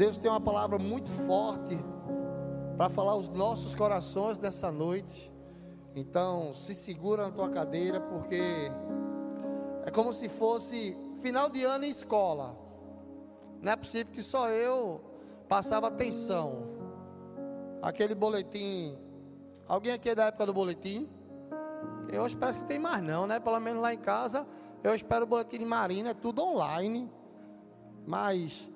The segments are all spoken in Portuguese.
Deus tem uma palavra muito forte para falar aos nossos corações nessa noite. Então, se segura na tua cadeira, porque é como se fosse final de ano em escola. Não é possível que só eu passava atenção. Aquele boletim. Alguém aqui é da época do boletim? Eu parece que tem mais não, né? Pelo menos lá em casa, eu espero o boletim de Marina, é tudo online. Mas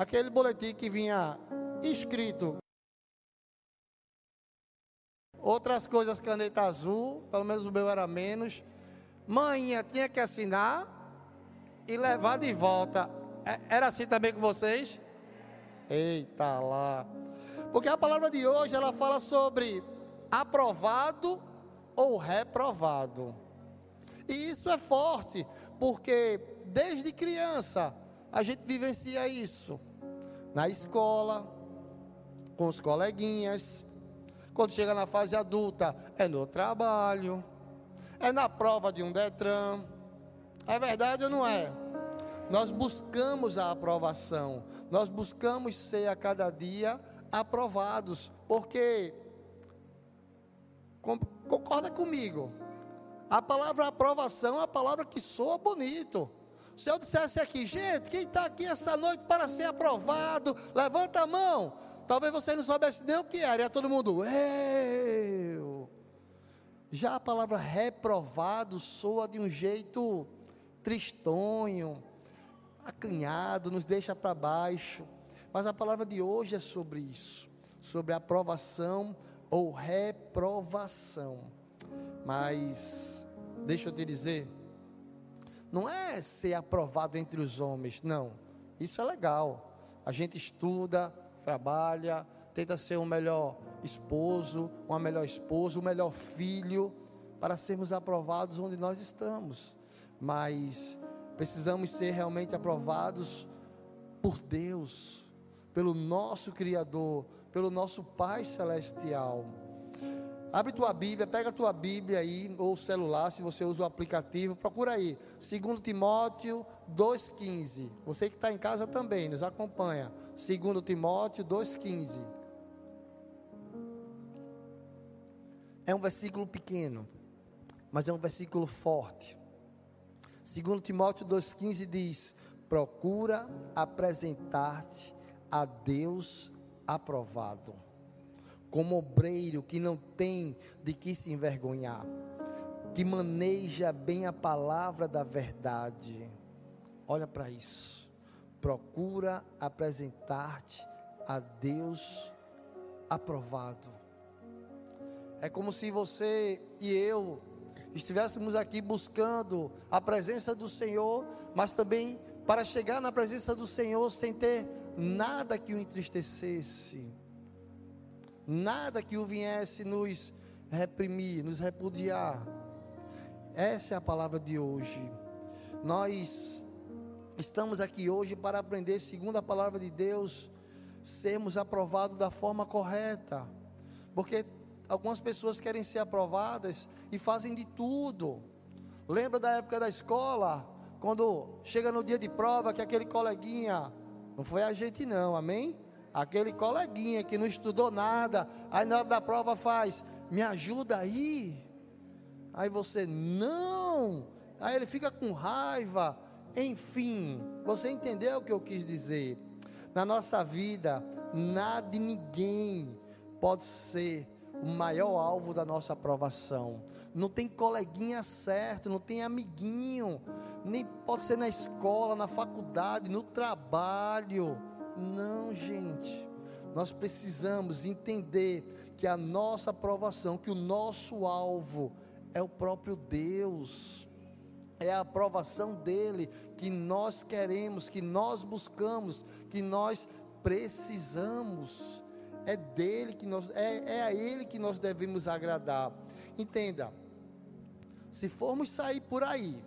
aquele boletim que vinha escrito outras coisas caneta azul, pelo menos o meu era menos. Manhã tinha que assinar e levar de volta. É, era assim também com vocês? Eita lá. Porque a palavra de hoje ela fala sobre aprovado ou reprovado. E isso é forte, porque desde criança a gente vivencia isso. Na escola, com os coleguinhas. Quando chega na fase adulta, é no trabalho, é na prova de um Detran. É verdade ou não é? Nós buscamos a aprovação, nós buscamos ser a cada dia aprovados, porque concorda comigo? A palavra aprovação é a palavra que soa bonito. Se eu dissesse aqui, gente, quem está aqui essa noite para ser aprovado, levanta a mão. Talvez você não soubesse nem o que era, e todo mundo, eu. Já a palavra reprovado soa de um jeito tristonho, acanhado, nos deixa para baixo. Mas a palavra de hoje é sobre isso, sobre aprovação ou reprovação. Mas deixa eu te dizer, não é ser aprovado entre os homens, não. Isso é legal. A gente estuda, trabalha, tenta ser um melhor esposo, uma melhor esposa, um melhor filho, para sermos aprovados onde nós estamos. Mas precisamos ser realmente aprovados por Deus, pelo nosso Criador, pelo nosso Pai Celestial. Abre tua Bíblia, pega tua Bíblia aí, ou celular, se você usa o aplicativo, procura aí. 2 Timóteo 2,15. Você que está em casa também, nos acompanha. 2 Timóteo 2,15. É um versículo pequeno, mas é um versículo forte. 2 Timóteo 2,15 diz: Procura apresentar-te a Deus aprovado como obreiro que não tem de que se envergonhar, que maneja bem a palavra da verdade. Olha para isso. Procura apresentar-te a Deus aprovado. É como se você e eu estivéssemos aqui buscando a presença do Senhor, mas também para chegar na presença do Senhor sem ter nada que o entristecesse nada que o viesse nos reprimir, nos repudiar. Essa é a palavra de hoje. Nós estamos aqui hoje para aprender, segundo a palavra de Deus, sermos aprovados da forma correta. Porque algumas pessoas querem ser aprovadas e fazem de tudo. Lembra da época da escola, quando chega no dia de prova que aquele coleguinha, não foi a gente não, amém? Aquele coleguinha que não estudou nada, aí na hora da prova faz, me ajuda aí. Aí você, não. Aí ele fica com raiva. Enfim, você entendeu o que eu quis dizer? Na nossa vida, nada e ninguém pode ser o maior alvo da nossa aprovação. Não tem coleguinha certo, não tem amiguinho, nem pode ser na escola, na faculdade, no trabalho. Não, gente. Nós precisamos entender que a nossa aprovação, que o nosso alvo é o próprio Deus. É a aprovação dele que nós queremos, que nós buscamos, que nós precisamos. É dele que nós é, é a ele que nós devemos agradar. Entenda. Se formos sair por aí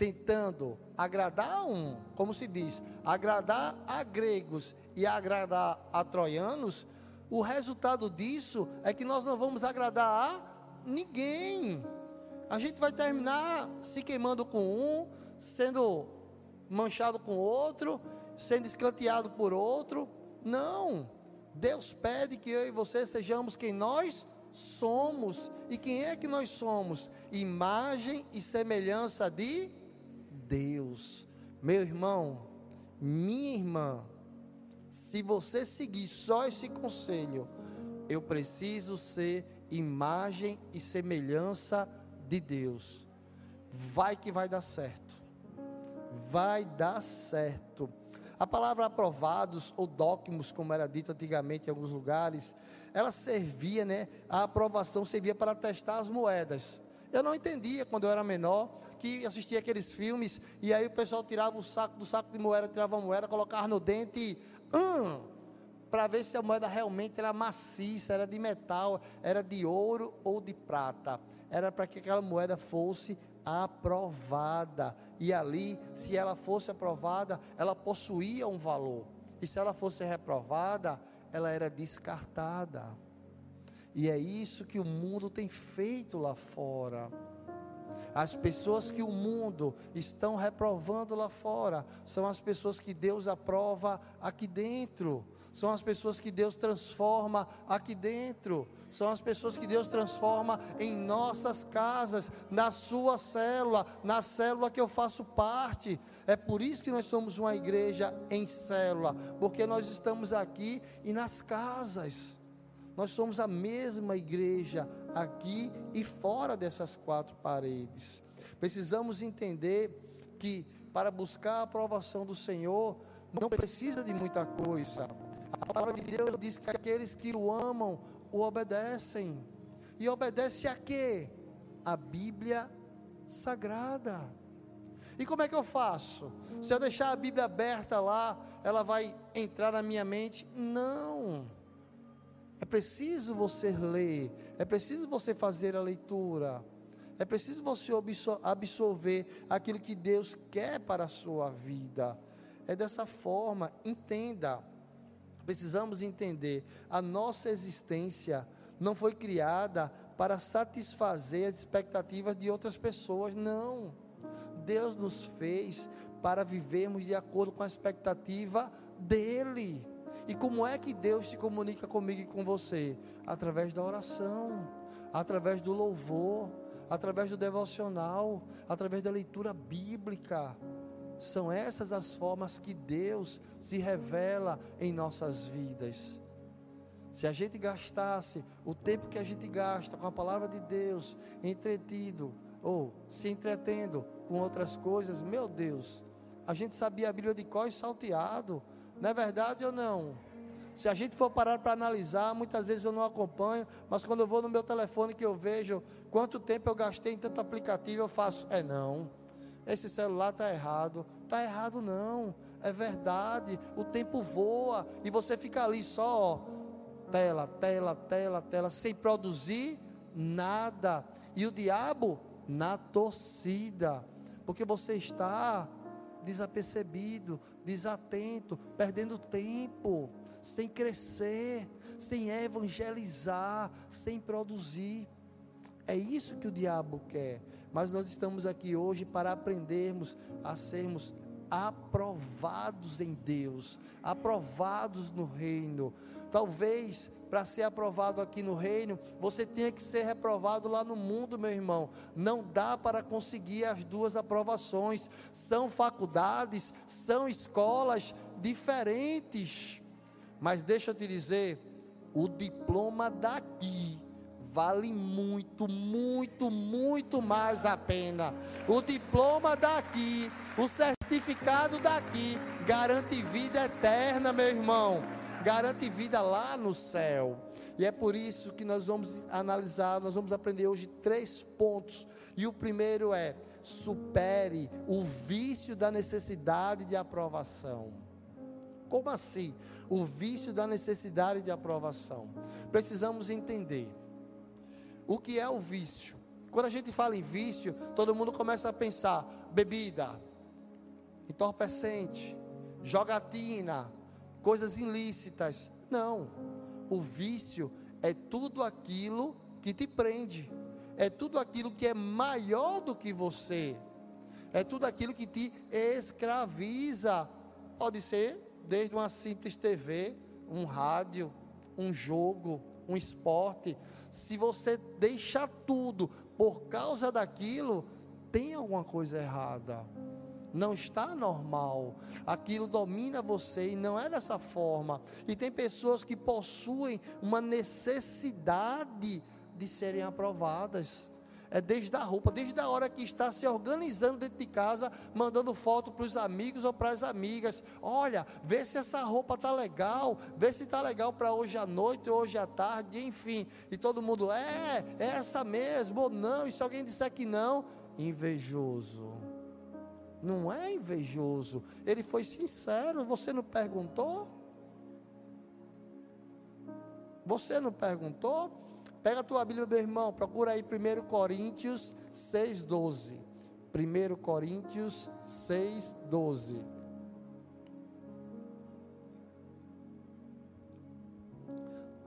tentando agradar a um, como se diz, agradar a gregos e agradar a troianos, o resultado disso é que nós não vamos agradar a ninguém. A gente vai terminar se queimando com um, sendo manchado com outro, sendo escanteado por outro. Não. Deus pede que eu e você sejamos quem nós somos. E quem é que nós somos? Imagem e semelhança de Deus. Meu irmão, minha irmã, se você seguir só esse conselho, eu preciso ser imagem e semelhança de Deus. Vai que vai dar certo. Vai dar certo. A palavra aprovados ou dócimos, como era dito antigamente em alguns lugares, ela servia, né? A aprovação servia para testar as moedas. Eu não entendia quando eu era menor que assistia aqueles filmes e aí o pessoal tirava o saco do saco de moeda, tirava a moeda, colocava no dente hum, para ver se a moeda realmente era maciça, era de metal, era de ouro ou de prata. Era para que aquela moeda fosse aprovada. E ali, se ela fosse aprovada, ela possuía um valor. E se ela fosse reprovada, ela era descartada. E é isso que o mundo tem feito lá fora. As pessoas que o mundo estão reprovando lá fora são as pessoas que Deus aprova aqui dentro. São as pessoas que Deus transforma aqui dentro. São as pessoas que Deus transforma em nossas casas, na sua célula, na célula que eu faço parte. É por isso que nós somos uma igreja em célula, porque nós estamos aqui e nas casas. Nós somos a mesma igreja aqui e fora dessas quatro paredes. Precisamos entender que para buscar a aprovação do Senhor, não precisa de muita coisa. A palavra de Deus diz que aqueles que o amam o obedecem. E obedece a quê? A Bíblia Sagrada. E como é que eu faço? Se eu deixar a Bíblia aberta lá, ela vai entrar na minha mente? Não. É preciso você ler, é preciso você fazer a leitura, é preciso você absorver aquilo que Deus quer para a sua vida. É dessa forma, entenda. Precisamos entender, a nossa existência não foi criada para satisfazer as expectativas de outras pessoas, não. Deus nos fez para vivermos de acordo com a expectativa dele. E como é que Deus se comunica comigo e com você? Através da oração, através do louvor, através do devocional, através da leitura bíblica. São essas as formas que Deus se revela em nossas vidas. Se a gente gastasse o tempo que a gente gasta com a palavra de Deus, entretido ou se entretendo com outras coisas, meu Deus, a gente sabia a Bíblia de cor e salteado não é verdade ou não? Se a gente for parar para analisar, muitas vezes eu não acompanho, mas quando eu vou no meu telefone que eu vejo quanto tempo eu gastei em tanto aplicativo, eu faço, é não. Esse celular está errado. Está errado não. É verdade. O tempo voa e você fica ali só, ó, tela, tela, tela, tela, sem produzir nada. E o diabo na torcida, porque você está desapercebido, desatento, perdendo tempo, sem crescer, sem evangelizar, sem produzir. É isso que o diabo quer. Mas nós estamos aqui hoje para aprendermos a sermos aprovados em Deus, aprovados no reino. Talvez para ser aprovado aqui no reino, você tenha que ser reprovado lá no mundo, meu irmão. Não dá para conseguir as duas aprovações. São faculdades, são escolas diferentes. Mas deixa eu te dizer, o diploma daqui vale muito, muito, muito mais a pena. O diploma daqui, o certificado daqui, garante vida eterna, meu irmão garante vida lá no céu. E é por isso que nós vamos analisar, nós vamos aprender hoje três pontos. E o primeiro é: supere o vício da necessidade de aprovação. Como assim? O vício da necessidade de aprovação. Precisamos entender o que é o vício. Quando a gente fala em vício, todo mundo começa a pensar: bebida, entorpecente, jogatina, coisas ilícitas. Não. O vício é tudo aquilo que te prende. É tudo aquilo que é maior do que você. É tudo aquilo que te escraviza. Pode ser desde uma simples TV um rádio, um jogo, um esporte, se você deixa tudo por causa daquilo, tem alguma coisa errada. Não está normal. Aquilo domina você e não é dessa forma. E tem pessoas que possuem uma necessidade de serem aprovadas. É desde a roupa, desde a hora que está se organizando dentro de casa, mandando foto para os amigos ou para as amigas. Olha, vê se essa roupa tá legal, vê se tá legal para hoje à noite, hoje à tarde, enfim. E todo mundo é, é essa mesmo ou não. E se alguém disser que não, invejoso. Não é invejoso. Ele foi sincero. Você não perguntou? Você não perguntou? Pega a tua Bíblia, meu irmão, procura aí 1 Coríntios 6,12. 1 Coríntios 6,12.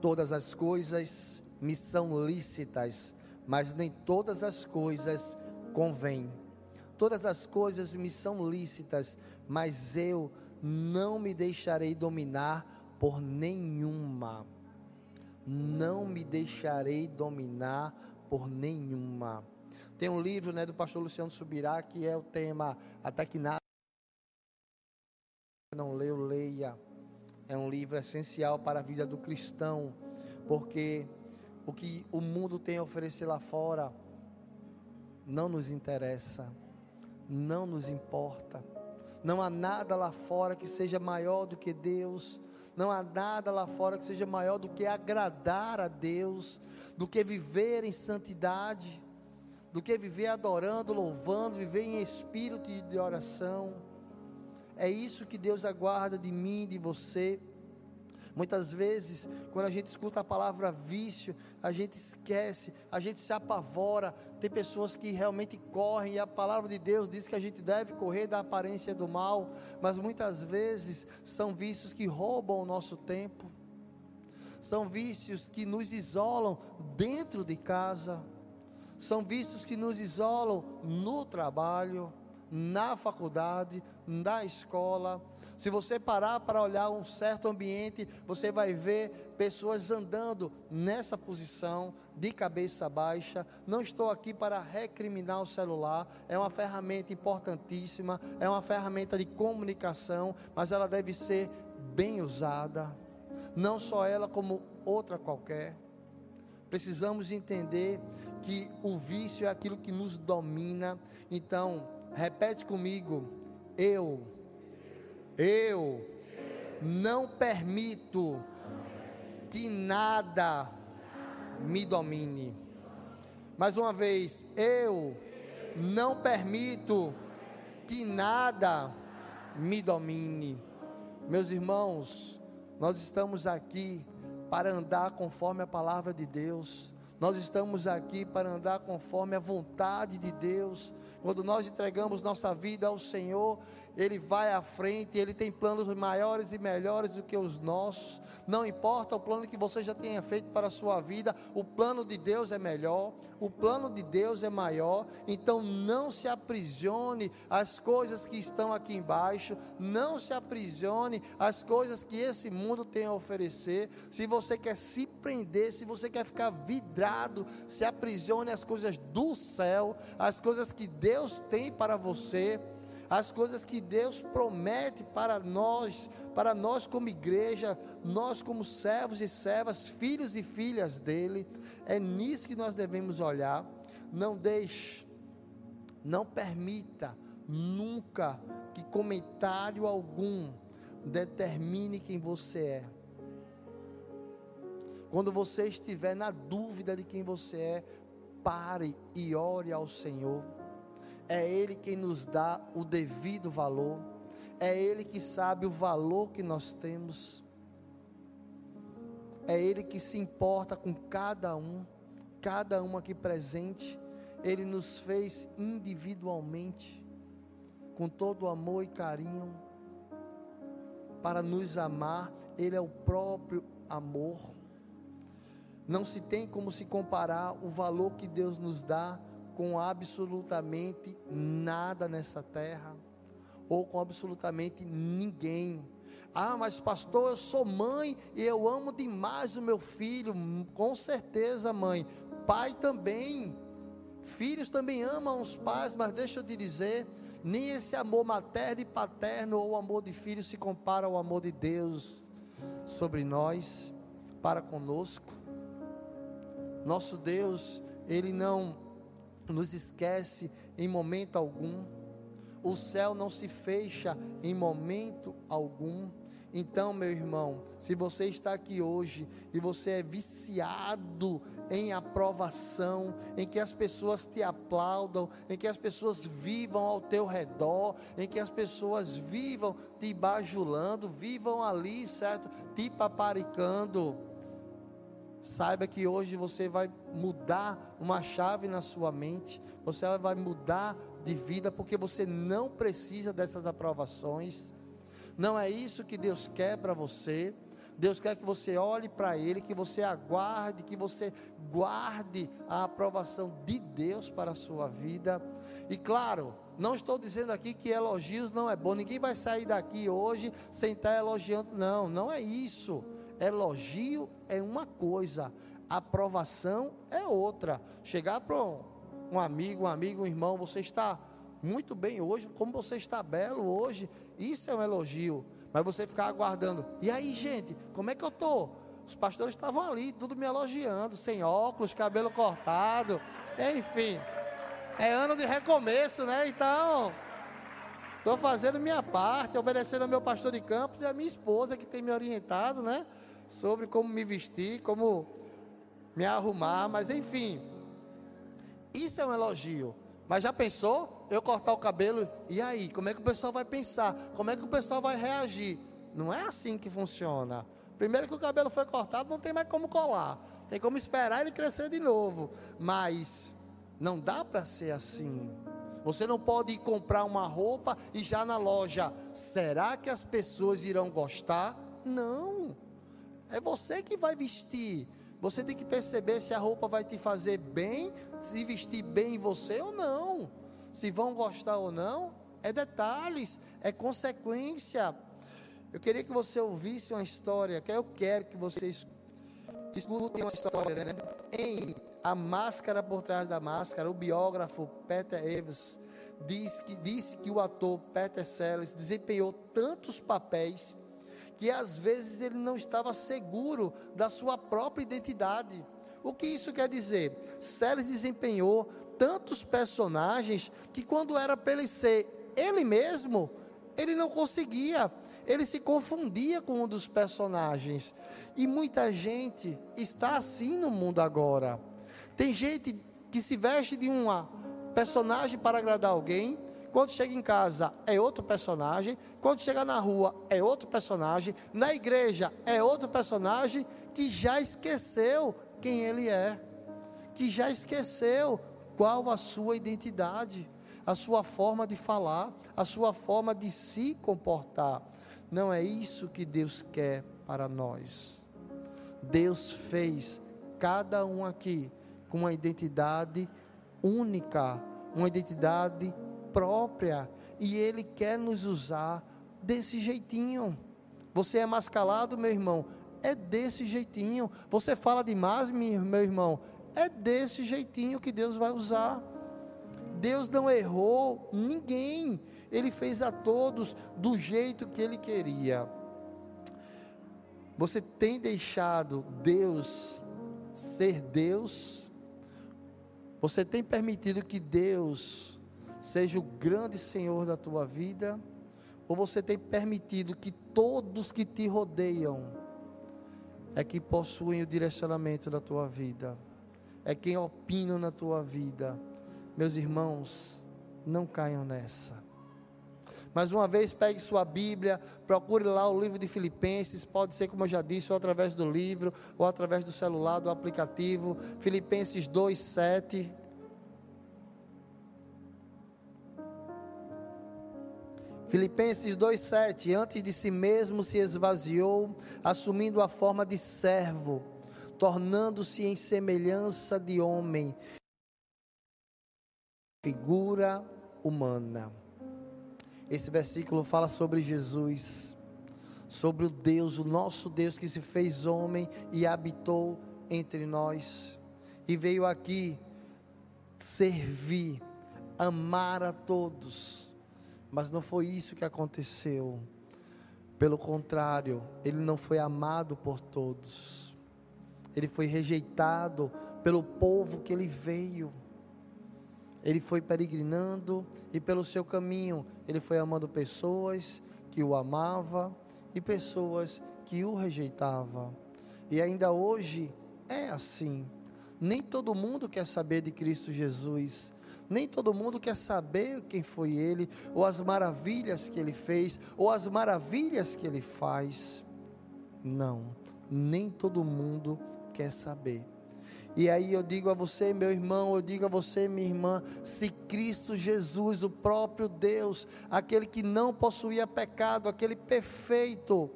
Todas as coisas me são lícitas, mas nem todas as coisas convêm. Todas as coisas me são lícitas, mas eu não me deixarei dominar por nenhuma não me deixarei dominar por nenhuma. Tem um livro né, do pastor Luciano Subirá que é o tema Até que nada não leu, leia. É um livro essencial para a vida do cristão, porque o que o mundo tem a oferecer lá fora não nos interessa, não nos importa. Não há nada lá fora que seja maior do que Deus. Não há nada lá fora que seja maior do que agradar a Deus, do que viver em santidade, do que viver adorando, louvando, viver em espírito de oração. É isso que Deus aguarda de mim, de você. Muitas vezes, quando a gente escuta a palavra vício, a gente esquece, a gente se apavora. Tem pessoas que realmente correm, e a palavra de Deus diz que a gente deve correr da aparência do mal, mas muitas vezes são vícios que roubam o nosso tempo, são vícios que nos isolam dentro de casa, são vícios que nos isolam no trabalho, na faculdade, na escola se você parar para olhar um certo ambiente, você vai ver pessoas andando nessa posição, de cabeça baixa. Não estou aqui para recriminar o celular, é uma ferramenta importantíssima, é uma ferramenta de comunicação, mas ela deve ser bem usada. Não só ela, como outra qualquer. Precisamos entender que o vício é aquilo que nos domina. Então, repete comigo: eu eu não permito que nada me domine. Mais uma vez, eu não permito que nada me domine. Meus irmãos, nós estamos aqui para andar conforme a palavra de Deus. Nós estamos aqui para andar conforme a vontade de Deus. Quando nós entregamos nossa vida ao Senhor, ele vai à frente, Ele tem planos maiores e melhores do que os nossos. Não importa o plano que você já tenha feito para a sua vida, o plano de Deus é melhor, o plano de Deus é maior. Então não se aprisione às coisas que estão aqui embaixo, não se aprisione às coisas que esse mundo tem a oferecer. Se você quer se prender, se você quer ficar vidrado, se aprisione às coisas do céu, às coisas que Deus tem para você as coisas que Deus promete para nós, para nós como igreja, nós como servos e servas, filhos e filhas dele. É nisso que nós devemos olhar. Não deixe, não permita nunca que comentário algum determine quem você é. Quando você estiver na dúvida de quem você é, pare e ore ao Senhor é Ele quem nos dá o devido valor, é Ele que sabe o valor que nós temos, é Ele que se importa com cada um, cada um aqui presente, Ele nos fez individualmente, com todo amor e carinho, para nos amar, Ele é o próprio amor. Não se tem como se comparar o valor que Deus nos dá com absolutamente nada nessa terra, ou com absolutamente ninguém. Ah, mas pastor, eu sou mãe e eu amo demais o meu filho. Com certeza, mãe. Pai também. Filhos também amam os pais, mas deixa eu te dizer, nem esse amor materno e paterno ou amor de filho se compara ao amor de Deus sobre nós, para conosco. Nosso Deus, Ele não nos esquece em momento algum. O céu não se fecha em momento algum. Então, meu irmão, se você está aqui hoje e você é viciado em aprovação, em que as pessoas te aplaudam, em que as pessoas vivam ao teu redor, em que as pessoas vivam te bajulando, vivam ali, certo? Te paparicando. Saiba que hoje você vai mudar uma chave na sua mente, você vai mudar de vida, porque você não precisa dessas aprovações. Não é isso que Deus quer para você. Deus quer que você olhe para Ele, que você aguarde, que você guarde a aprovação de Deus para a sua vida. E claro, não estou dizendo aqui que elogios não é bom. Ninguém vai sair daqui hoje sem estar elogiando. Não, não é isso. Elogio é uma coisa, aprovação é outra. Chegar para um amigo, um amigo, um irmão, você está muito bem hoje, como você está belo hoje. Isso é um elogio. Mas você ficar aguardando. E aí, gente, como é que eu tô? Os pastores estavam ali, tudo me elogiando, sem óculos, cabelo cortado, enfim. É ano de recomeço, né? Então, estou fazendo minha parte, obedecendo ao meu pastor de campos e a minha esposa que tem me orientado, né? Sobre como me vestir, como me arrumar, mas enfim. Isso é um elogio. Mas já pensou? Eu cortar o cabelo, e aí? Como é que o pessoal vai pensar? Como é que o pessoal vai reagir? Não é assim que funciona. Primeiro que o cabelo foi cortado, não tem mais como colar. Tem como esperar ele crescer de novo. Mas não dá para ser assim. Você não pode ir comprar uma roupa e já na loja, será que as pessoas irão gostar? Não. É você que vai vestir. Você tem que perceber se a roupa vai te fazer bem, se vestir bem em você ou não. Se vão gostar ou não, é detalhes, é consequência. Eu queria que você ouvisse uma história, que eu quero que vocês escutem uma história, né? Em A Máscara por Trás da Máscara, o biógrafo Peter Eves diz que, disse que o ator Peter Sellers desempenhou tantos papéis que às vezes ele não estava seguro da sua própria identidade. O que isso quer dizer? Celes desempenhou tantos personagens que quando era para ele ser ele mesmo, ele não conseguia. Ele se confundia com um dos personagens. E muita gente está assim no mundo agora. Tem gente que se veste de uma personagem para agradar alguém, quando chega em casa é outro personagem. Quando chega na rua é outro personagem. Na igreja é outro personagem que já esqueceu quem ele é. Que já esqueceu qual a sua identidade, a sua forma de falar, a sua forma de se comportar. Não é isso que Deus quer para nós. Deus fez cada um aqui com uma identidade única, uma identidade própria e Ele quer nos usar desse jeitinho. Você é mascalado, meu irmão, é desse jeitinho. Você fala demais, meu irmão, é desse jeitinho que Deus vai usar. Deus não errou ninguém, Ele fez a todos do jeito que Ele queria. Você tem deixado Deus ser Deus? Você tem permitido que Deus seja o grande Senhor da tua vida, ou você tem permitido que todos que te rodeiam é que possuem o direcionamento da tua vida, é quem opina na tua vida. Meus irmãos, não caiam nessa. Mais uma vez, pegue sua Bíblia, procure lá o livro de Filipenses, pode ser, como eu já disse, ou através do livro, ou através do celular, do aplicativo. Filipenses 2, 7. Filipenses 2,7: Antes de si mesmo se esvaziou, assumindo a forma de servo, tornando-se em semelhança de homem, figura humana. Esse versículo fala sobre Jesus, sobre o Deus, o nosso Deus que se fez homem e habitou entre nós e veio aqui servir, amar a todos. Mas não foi isso que aconteceu. Pelo contrário, ele não foi amado por todos. Ele foi rejeitado pelo povo que ele veio. Ele foi peregrinando e pelo seu caminho ele foi amando pessoas que o amava e pessoas que o rejeitava. E ainda hoje é assim. Nem todo mundo quer saber de Cristo Jesus. Nem todo mundo quer saber quem foi ele, ou as maravilhas que ele fez, ou as maravilhas que ele faz. Não, nem todo mundo quer saber. E aí eu digo a você, meu irmão, eu digo a você, minha irmã, se Cristo Jesus, o próprio Deus, aquele que não possuía pecado, aquele perfeito,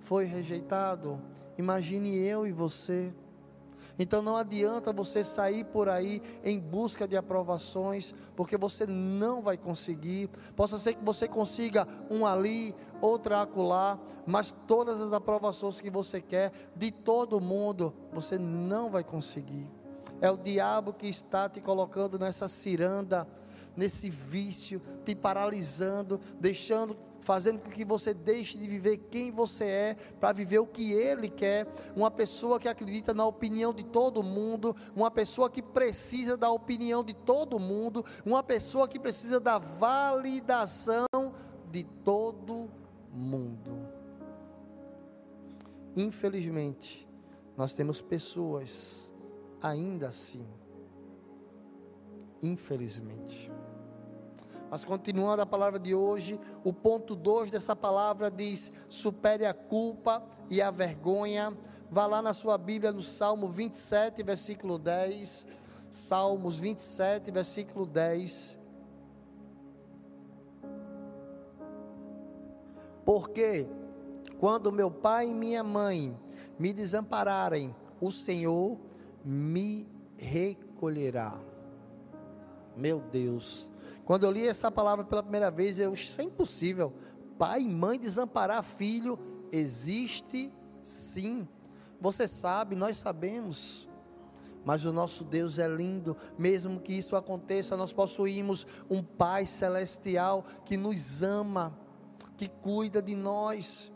foi rejeitado, imagine eu e você. Então não adianta você sair por aí em busca de aprovações, porque você não vai conseguir. Possa ser que você consiga um ali, outra acolá, mas todas as aprovações que você quer de todo mundo, você não vai conseguir. É o diabo que está te colocando nessa ciranda, nesse vício, te paralisando, deixando fazendo com que você deixe de viver quem você é para viver o que ele quer. Uma pessoa que acredita na opinião de todo mundo, uma pessoa que precisa da opinião de todo mundo, uma pessoa que precisa da validação de todo mundo. Infelizmente, nós temos pessoas ainda assim. Infelizmente. Mas continuando a palavra de hoje, o ponto 2 dessa palavra diz: supere a culpa e a vergonha. Vá lá na sua Bíblia no Salmo 27, versículo 10. Salmos 27, versículo 10. Porque quando meu pai e minha mãe me desampararem, o Senhor me recolherá. Meu Deus. Quando eu li essa palavra pela primeira vez, eu isso é impossível. Pai e mãe desamparar filho existe sim. Você sabe, nós sabemos. Mas o nosso Deus é lindo, mesmo que isso aconteça, nós possuímos um Pai celestial que nos ama, que cuida de nós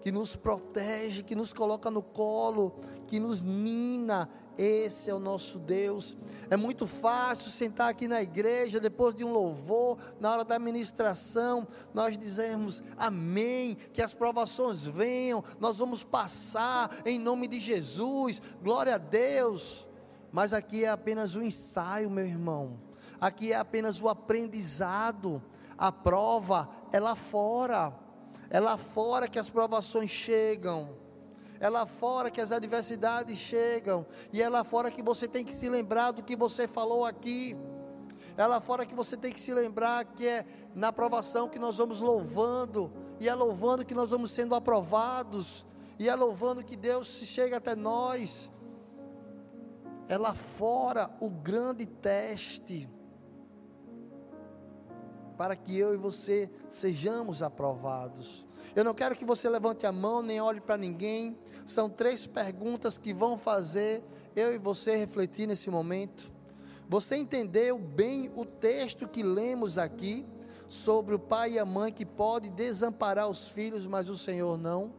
que nos protege, que nos coloca no colo, que nos nina. Esse é o nosso Deus. É muito fácil sentar aqui na igreja, depois de um louvor, na hora da ministração, nós dizemos amém, que as provações venham, nós vamos passar em nome de Jesus, glória a Deus. Mas aqui é apenas um ensaio, meu irmão. Aqui é apenas o aprendizado. A prova é lá fora. É lá fora que as provações chegam. É lá fora que as adversidades chegam. E é lá fora que você tem que se lembrar do que você falou aqui. É lá fora que você tem que se lembrar que é na provação que nós vamos louvando. E é louvando que nós vamos sendo aprovados. E é louvando que Deus chega até nós. É lá fora o grande teste para que eu e você sejamos aprovados. Eu não quero que você levante a mão nem olhe para ninguém. São três perguntas que vão fazer eu e você refletir nesse momento. Você entendeu bem o texto que lemos aqui sobre o pai e a mãe que pode desamparar os filhos, mas o Senhor não?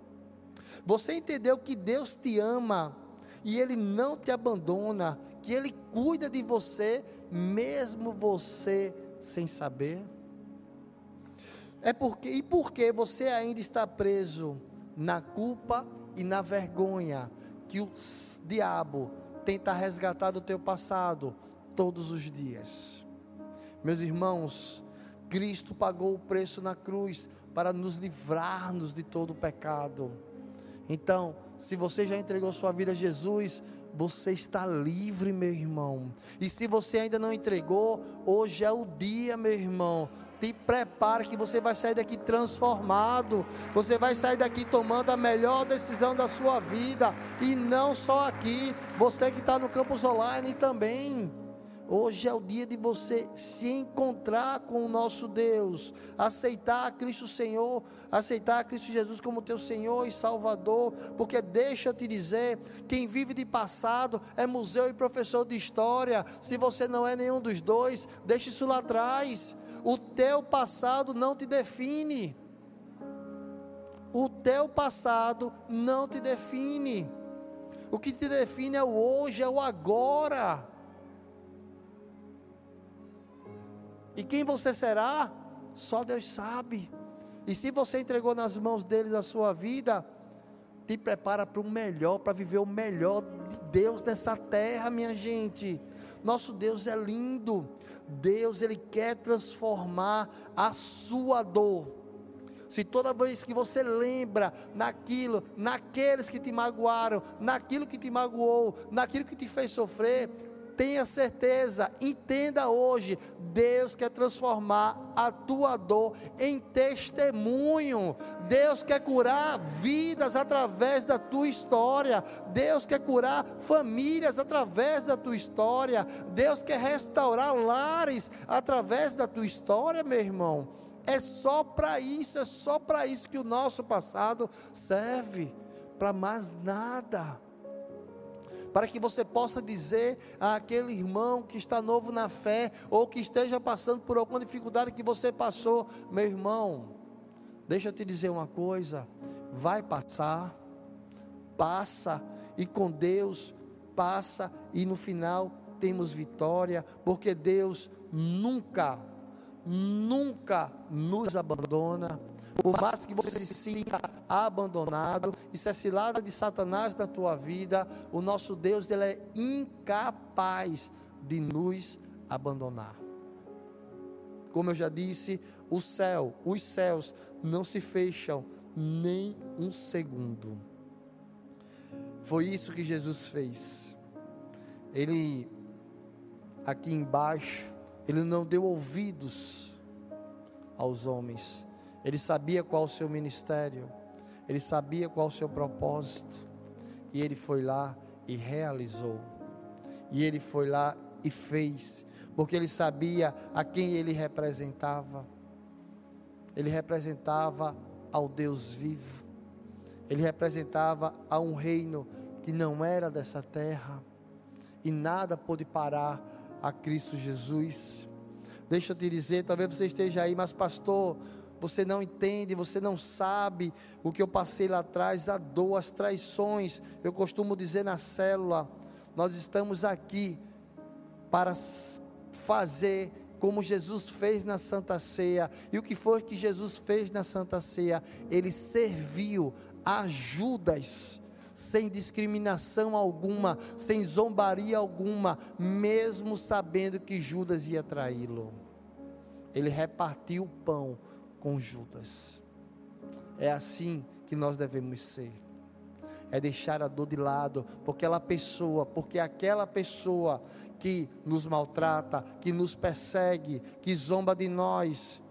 Você entendeu que Deus te ama e ele não te abandona, que ele cuida de você mesmo você sem saber? É porque e porque você ainda está preso na culpa e na vergonha que o diabo tenta resgatar do teu passado todos os dias. Meus irmãos, Cristo pagou o preço na cruz para nos livrar-nos de todo o pecado. Então, se você já entregou sua vida a Jesus, você está livre, meu irmão. E se você ainda não entregou, hoje é o dia, meu irmão, te prepare que você vai sair daqui transformado. Você vai sair daqui tomando a melhor decisão da sua vida. E não só aqui, você que está no campus online também. Hoje é o dia de você se encontrar com o nosso Deus, aceitar a Cristo Senhor, aceitar a Cristo Jesus como teu Senhor e Salvador, porque deixa eu te dizer, quem vive de passado é museu e professor de história. Se você não é nenhum dos dois, deixa isso lá atrás. O teu passado não te define. O teu passado não te define. O que te define é o hoje, é o agora. E quem você será? Só Deus sabe. E se você entregou nas mãos deles a sua vida, te prepara para o melhor, para viver o melhor de Deus nessa terra, minha gente. Nosso Deus é lindo. Deus, Ele quer transformar a sua dor se toda vez que você lembra naquilo, naqueles que te magoaram, naquilo que te magoou, naquilo que te fez sofrer, tenha certeza, entenda hoje, Deus quer transformar a tua dor em testemunho. Deus quer curar vidas através da tua história. Deus quer curar famílias através da tua história. Deus quer restaurar lares através da tua história, meu irmão. É só para isso, é só para isso que o nosso passado serve, para mais nada. Para que você possa dizer àquele irmão que está novo na fé, ou que esteja passando por alguma dificuldade que você passou, meu irmão, deixa eu te dizer uma coisa: vai passar, passa, e com Deus passa, e no final temos vitória, porque Deus nunca nunca nos abandona. Por mais que você se sinta abandonado, isso é cilada de Satanás na tua vida, o nosso Deus ele é incapaz de nos abandonar. Como eu já disse, o céu, os céus não se fecham nem um segundo. Foi isso que Jesus fez. Ele aqui embaixo ele não deu ouvidos aos homens. Ele sabia qual o seu ministério. Ele sabia qual o seu propósito. E ele foi lá e realizou. E ele foi lá e fez. Porque ele sabia a quem ele representava. Ele representava ao Deus vivo. Ele representava a um reino que não era dessa terra. E nada pôde parar a Cristo Jesus. Deixa eu te dizer, talvez você esteja aí, mas pastor, você não entende, você não sabe o que eu passei lá atrás, a dor, as traições. Eu costumo dizer na célula, nós estamos aqui para fazer como Jesus fez na Santa Ceia. E o que foi que Jesus fez na Santa Ceia? Ele serviu a Judas sem discriminação alguma, sem zombaria alguma, mesmo sabendo que Judas ia traí-lo. Ele repartiu o pão com Judas. É assim que nós devemos ser. É deixar a dor de lado, porque aquela pessoa, porque aquela pessoa que nos maltrata, que nos persegue, que zomba de nós,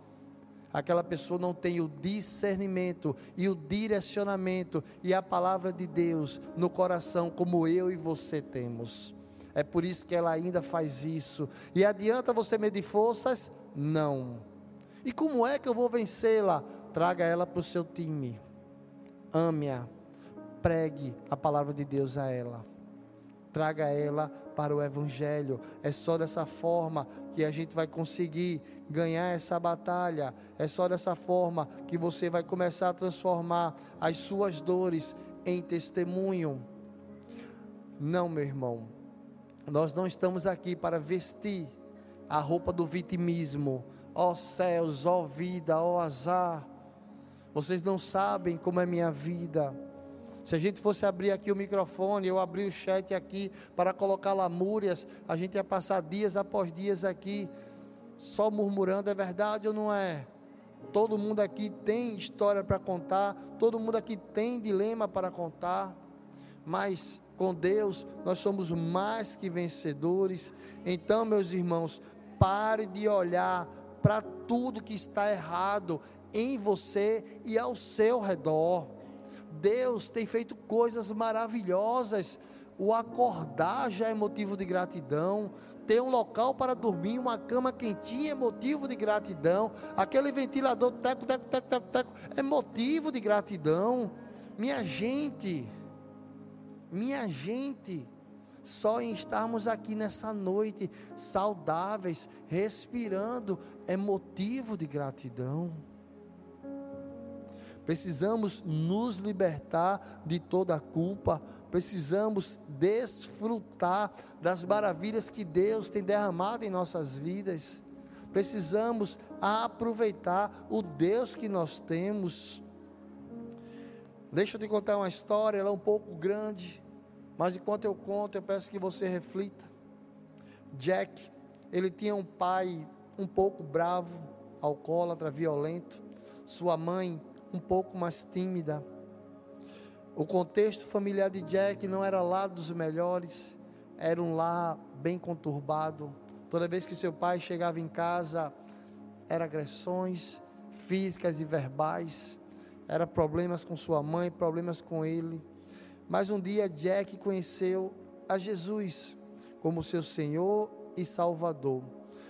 aquela pessoa não tem o discernimento e o direcionamento e a palavra de Deus no coração, como eu e você temos. É por isso que ela ainda faz isso. E adianta você medir forças? Não. E como é que eu vou vencê-la? Traga ela para o seu time. Ame-a. Pregue a palavra de Deus a ela traga ela para o Evangelho. É só dessa forma que a gente vai conseguir ganhar essa batalha. É só dessa forma que você vai começar a transformar as suas dores em testemunho. Não, meu irmão, nós não estamos aqui para vestir a roupa do vitimismo. Ó céus, ó vida, ó azar. Vocês não sabem como é minha vida. Se a gente fosse abrir aqui o microfone, eu abrir o chat aqui para colocar lamúrias, a gente ia passar dias após dias aqui só murmurando, é verdade ou não é? Todo mundo aqui tem história para contar, todo mundo aqui tem dilema para contar, mas com Deus nós somos mais que vencedores. Então, meus irmãos, pare de olhar para tudo que está errado em você e ao seu redor. Deus tem feito coisas maravilhosas. O acordar já é motivo de gratidão. Ter um local para dormir, uma cama quentinha é motivo de gratidão. Aquele ventilador teco, teco, teco, teco, teco é motivo de gratidão. Minha gente, minha gente, só em estarmos aqui nessa noite saudáveis, respirando, é motivo de gratidão. Precisamos nos libertar de toda a culpa, precisamos desfrutar das maravilhas que Deus tem derramado em nossas vidas. Precisamos aproveitar o Deus que nós temos. Deixa eu te contar uma história, ela é um pouco grande, mas enquanto eu conto, eu peço que você reflita. Jack, ele tinha um pai um pouco bravo, alcoólatra, violento. Sua mãe, um pouco mais tímida. O contexto familiar de Jack não era lá dos melhores, era um lar bem conturbado. Toda vez que seu pai chegava em casa, eram agressões físicas e verbais era problemas com sua mãe, problemas com ele. Mas um dia Jack conheceu a Jesus como seu Senhor e Salvador,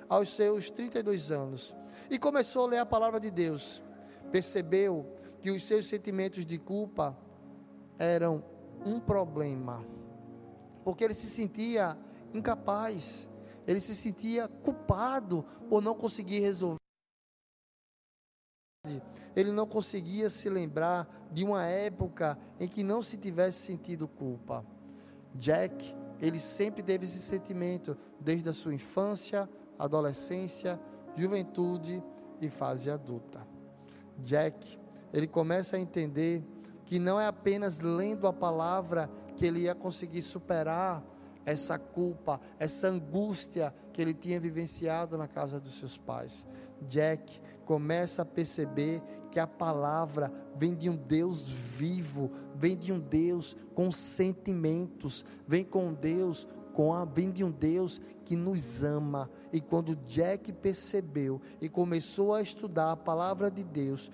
aos seus 32 anos, e começou a ler a palavra de Deus. Percebeu que os seus sentimentos de culpa eram um problema, porque ele se sentia incapaz, ele se sentia culpado por não conseguir resolver ele não conseguia se lembrar de uma época em que não se tivesse sentido culpa. Jack, ele sempre teve esse sentimento desde a sua infância, adolescência, juventude e fase adulta. Jack, ele começa a entender que não é apenas lendo a palavra que ele ia conseguir superar essa culpa, essa angústia que ele tinha vivenciado na casa dos seus pais. Jack, começa a perceber que a palavra vem de um Deus vivo, vem de um Deus com sentimentos, vem com Deus com a, vem de um Deus que nos ama. E quando Jack percebeu e começou a estudar a palavra de Deus,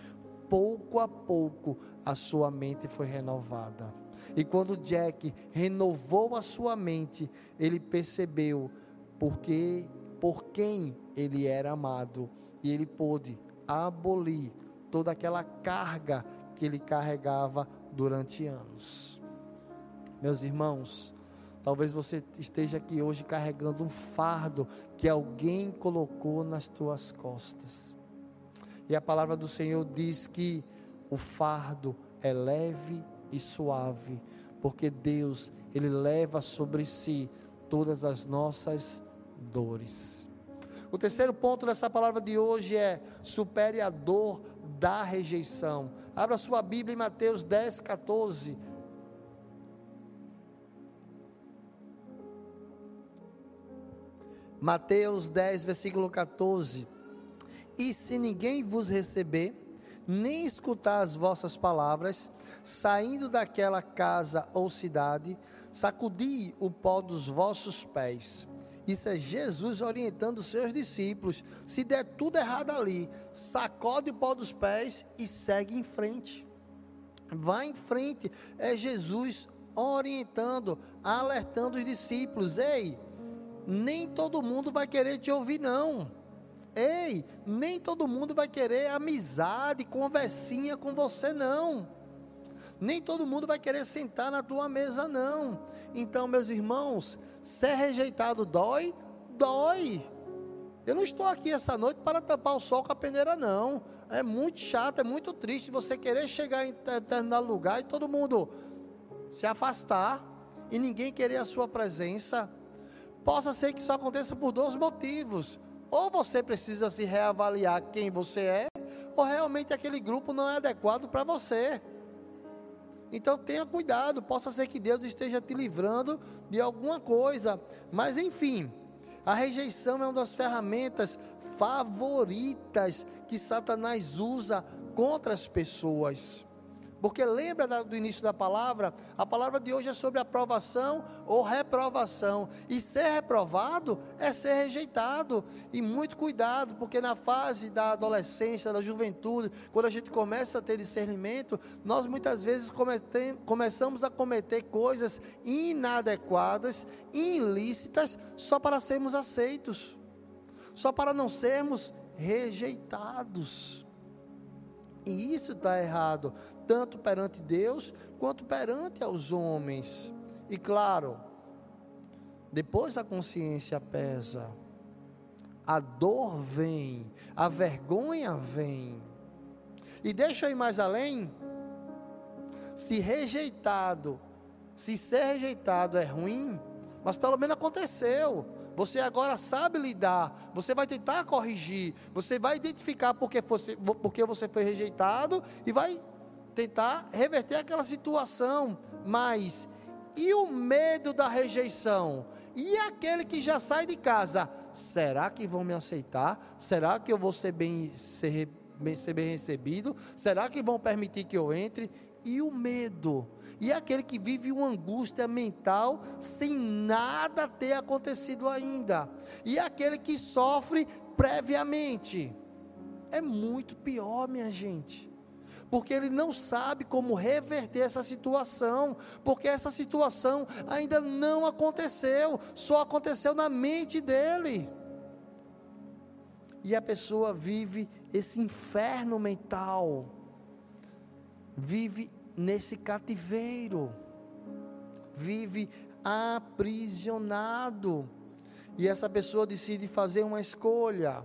pouco a pouco a sua mente foi renovada. E quando Jack renovou a sua mente, ele percebeu porque por quem ele era amado e ele pôde abolir toda aquela carga que ele carregava durante anos. Meus irmãos, talvez você esteja aqui hoje carregando um fardo que alguém colocou nas tuas costas. E a palavra do Senhor diz que o fardo é leve e suave, porque Deus, ele leva sobre si todas as nossas dores. O terceiro ponto dessa palavra de hoje é supere a dor da rejeição. Abra sua Bíblia em Mateus 10, 14. Mateus 10, versículo 14. E se ninguém vos receber, nem escutar as vossas palavras, saindo daquela casa ou cidade, sacudi o pó dos vossos pés isso é Jesus orientando os seus discípulos. Se der tudo errado ali, sacode o pó dos pés e segue em frente. Vá em frente. É Jesus orientando, alertando os discípulos: ei, nem todo mundo vai querer te ouvir, não. Ei, nem todo mundo vai querer amizade, conversinha com você, não. Nem todo mundo vai querer sentar na tua mesa, não. Então, meus irmãos, Ser rejeitado dói? Dói. Eu não estou aqui essa noite para tampar o sol com a peneira, não. É muito chato, é muito triste você querer chegar em determinado lugar e todo mundo se afastar e ninguém querer a sua presença. Possa ser que isso aconteça por dois motivos. Ou você precisa se reavaliar quem você é, ou realmente aquele grupo não é adequado para você. Então tenha cuidado, possa ser que Deus esteja te livrando de alguma coisa. Mas enfim, a rejeição é uma das ferramentas favoritas que Satanás usa contra as pessoas. Porque lembra do início da palavra? A palavra de hoje é sobre aprovação ou reprovação. E ser reprovado é ser rejeitado. E muito cuidado, porque na fase da adolescência, da juventude, quando a gente começa a ter discernimento, nós muitas vezes começamos a cometer coisas inadequadas, ilícitas, só para sermos aceitos, só para não sermos rejeitados. E isso está errado, tanto perante Deus quanto perante aos homens. E claro, depois a consciência pesa, a dor vem, a vergonha vem. E deixa eu ir mais além. Se rejeitado, se ser rejeitado é ruim, mas pelo menos aconteceu. Você agora sabe lidar, você vai tentar corrigir, você vai identificar porque você, porque você foi rejeitado e vai tentar reverter aquela situação. Mas e o medo da rejeição? E aquele que já sai de casa? Será que vão me aceitar? Será que eu vou ser bem, ser, ser bem recebido? Será que vão permitir que eu entre? E o medo? E aquele que vive uma angústia mental sem nada ter acontecido ainda, e aquele que sofre previamente. É muito pior, minha gente. Porque ele não sabe como reverter essa situação, porque essa situação ainda não aconteceu, só aconteceu na mente dele. E a pessoa vive esse inferno mental, vive nesse cativeiro, vive aprisionado. E essa pessoa decide fazer uma escolha.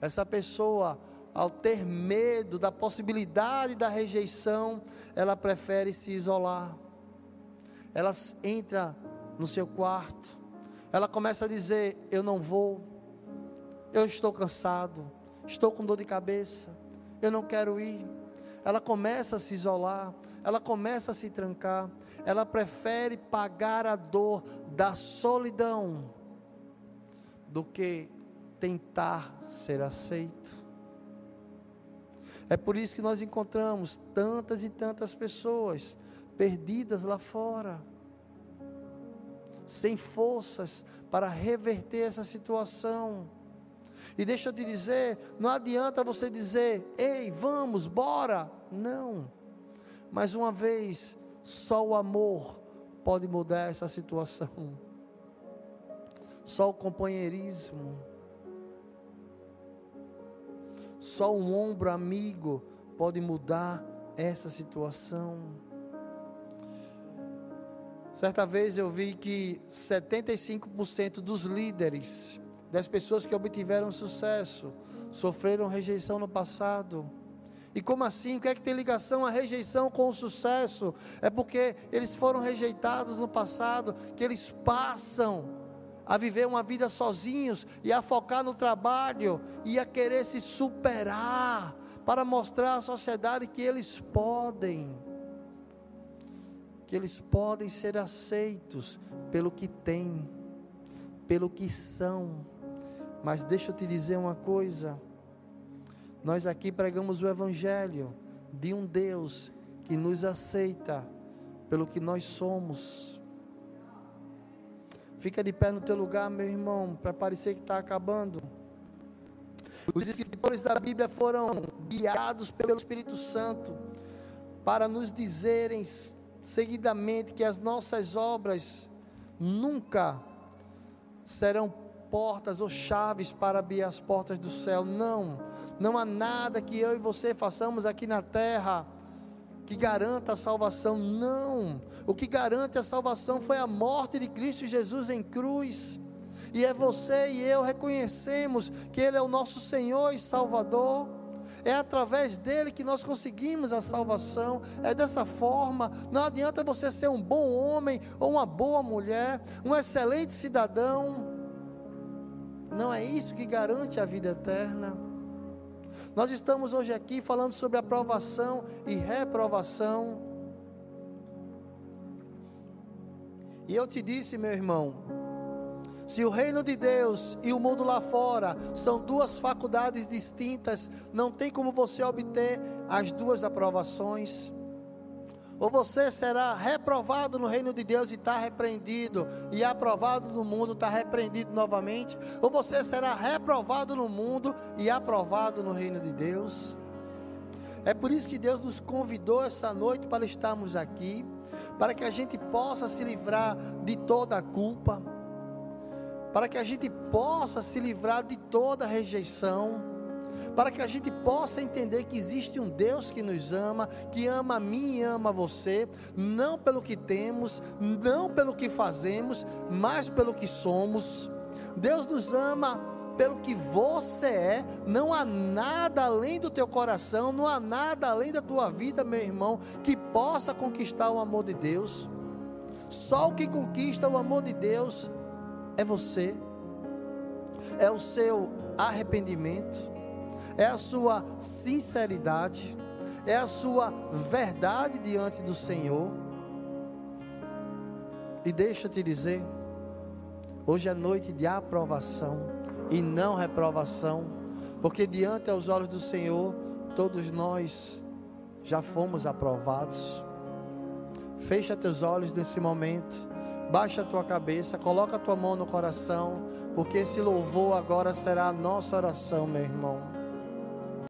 Essa pessoa, ao ter medo da possibilidade da rejeição, ela prefere se isolar. Ela entra no seu quarto. Ela começa a dizer: Eu não vou. Eu estou cansado. Estou com dor de cabeça. Eu não quero ir ela começa a se isolar, ela começa a se trancar, ela prefere pagar a dor da solidão do que tentar ser aceito. É por isso que nós encontramos tantas e tantas pessoas perdidas lá fora, sem forças para reverter essa situação e deixa eu te dizer, não adianta você dizer, ei, vamos, bora. Não. Mas uma vez, só o amor pode mudar essa situação. Só o companheirismo. Só um ombro amigo pode mudar essa situação. Certa vez eu vi que 75% dos líderes das pessoas que obtiveram sucesso, sofreram rejeição no passado. E como assim? O que é que tem ligação a rejeição com o sucesso? É porque eles foram rejeitados no passado, que eles passam a viver uma vida sozinhos e a focar no trabalho e a querer se superar para mostrar à sociedade que eles podem que eles podem ser aceitos pelo que têm, pelo que são. Mas deixa eu te dizer uma coisa. Nós aqui pregamos o Evangelho de um Deus que nos aceita pelo que nós somos. Fica de pé no teu lugar, meu irmão, para parecer que está acabando. Os escritores da Bíblia foram guiados pelo Espírito Santo para nos dizerem seguidamente que as nossas obras nunca serão portas ou chaves para abrir as portas do céu. Não, não há nada que eu e você façamos aqui na terra que garanta a salvação. Não, o que garante a salvação foi a morte de Cristo Jesus em cruz. E é você e eu reconhecemos que Ele é o nosso Senhor e Salvador. É através dele que nós conseguimos a salvação. É dessa forma. Não adianta você ser um bom homem ou uma boa mulher, um excelente cidadão não é isso que garante a vida eterna. Nós estamos hoje aqui falando sobre aprovação e reprovação. E eu te disse, meu irmão, Se o reino de Deus e o mundo lá fora são duas faculdades distintas, não tem como você obter as duas aprovações. Ou você será reprovado no reino de Deus e está repreendido, e aprovado no mundo, está repreendido novamente. Ou você será reprovado no mundo e aprovado no reino de Deus. É por isso que Deus nos convidou essa noite para estarmos aqui, para que a gente possa se livrar de toda a culpa, para que a gente possa se livrar de toda a rejeição para que a gente possa entender que existe um Deus que nos ama, que ama a mim e ama você, não pelo que temos, não pelo que fazemos, mas pelo que somos. Deus nos ama pelo que você é, não há nada além do teu coração, não há nada além da tua vida, meu irmão, que possa conquistar o amor de Deus. Só o que conquista o amor de Deus é você, é o seu arrependimento é a sua sinceridade, é a sua verdade diante do Senhor. E deixa eu te dizer, hoje é noite de aprovação e não reprovação, porque diante aos olhos do Senhor, todos nós já fomos aprovados. Fecha teus olhos nesse momento, baixa a tua cabeça, coloca a tua mão no coração, porque esse louvor agora será a nossa oração, meu irmão.